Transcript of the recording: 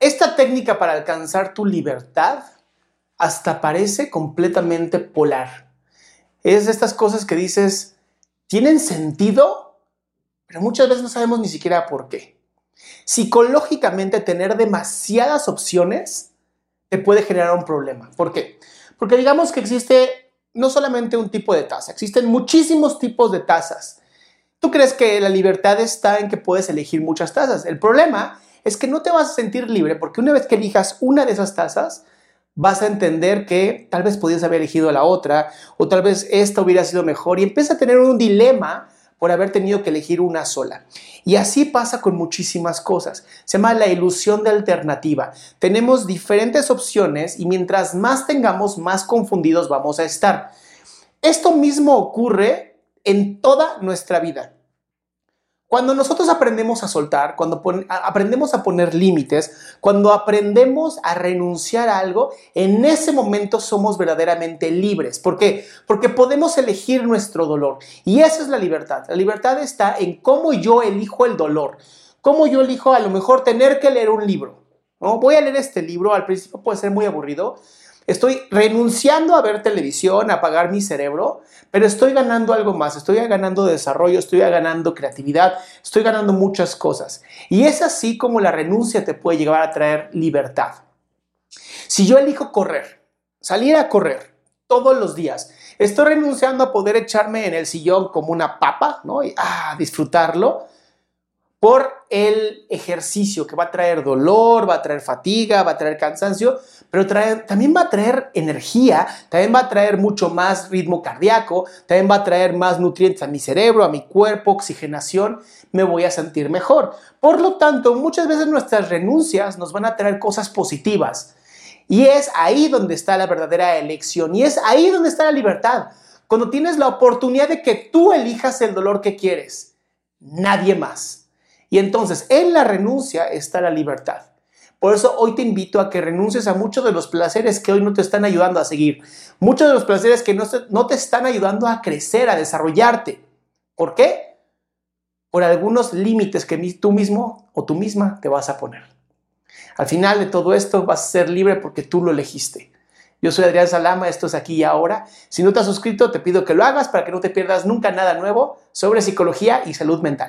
Esta técnica para alcanzar tu libertad hasta parece completamente polar. Es de estas cosas que dices, ¿tienen sentido? Pero muchas veces no sabemos ni siquiera por qué. Psicológicamente tener demasiadas opciones te puede generar un problema. ¿Por qué? Porque digamos que existe no solamente un tipo de taza, existen muchísimos tipos de tazas. Tú crees que la libertad está en que puedes elegir muchas tazas. El problema es que no te vas a sentir libre porque una vez que elijas una de esas tazas, vas a entender que tal vez podías haber elegido la otra o tal vez esta hubiera sido mejor y empieza a tener un dilema por haber tenido que elegir una sola. Y así pasa con muchísimas cosas. Se llama la ilusión de alternativa. Tenemos diferentes opciones y mientras más tengamos, más confundidos vamos a estar. Esto mismo ocurre en toda nuestra vida. Cuando nosotros aprendemos a soltar, cuando aprendemos a poner límites, cuando aprendemos a renunciar a algo, en ese momento somos verdaderamente libres. ¿Por qué? Porque podemos elegir nuestro dolor. Y esa es la libertad. La libertad está en cómo yo elijo el dolor. Cómo yo elijo a lo mejor tener que leer un libro. ¿no? Voy a leer este libro, al principio puede ser muy aburrido, Estoy renunciando a ver televisión, a apagar mi cerebro, pero estoy ganando algo más. Estoy ganando desarrollo, estoy ganando creatividad, estoy ganando muchas cosas. Y es así como la renuncia te puede llevar a traer libertad. Si yo elijo correr, salir a correr todos los días, estoy renunciando a poder echarme en el sillón como una papa, ¿no? Y ah, disfrutarlo por el ejercicio que va a traer dolor, va a traer fatiga, va a traer cansancio, pero también va a traer energía, también va a traer mucho más ritmo cardíaco, también va a traer más nutrientes a mi cerebro, a mi cuerpo, oxigenación, me voy a sentir mejor. Por lo tanto, muchas veces nuestras renuncias nos van a traer cosas positivas. Y es ahí donde está la verdadera elección y es ahí donde está la libertad. Cuando tienes la oportunidad de que tú elijas el dolor que quieres, nadie más. Y entonces en la renuncia está la libertad. Por eso hoy te invito a que renuncies a muchos de los placeres que hoy no te están ayudando a seguir. Muchos de los placeres que no, te están ayudando a crecer, a desarrollarte. ¿Por qué? Por algunos límites que tú mismo o tú misma te vas a poner. Al final de todo esto vas a ser libre porque tú lo elegiste. Yo soy Adrián Salama, esto es aquí y ahora. Si no te has suscrito, te pido que lo hagas para que no te pierdas nunca nada nuevo sobre psicología y salud mental.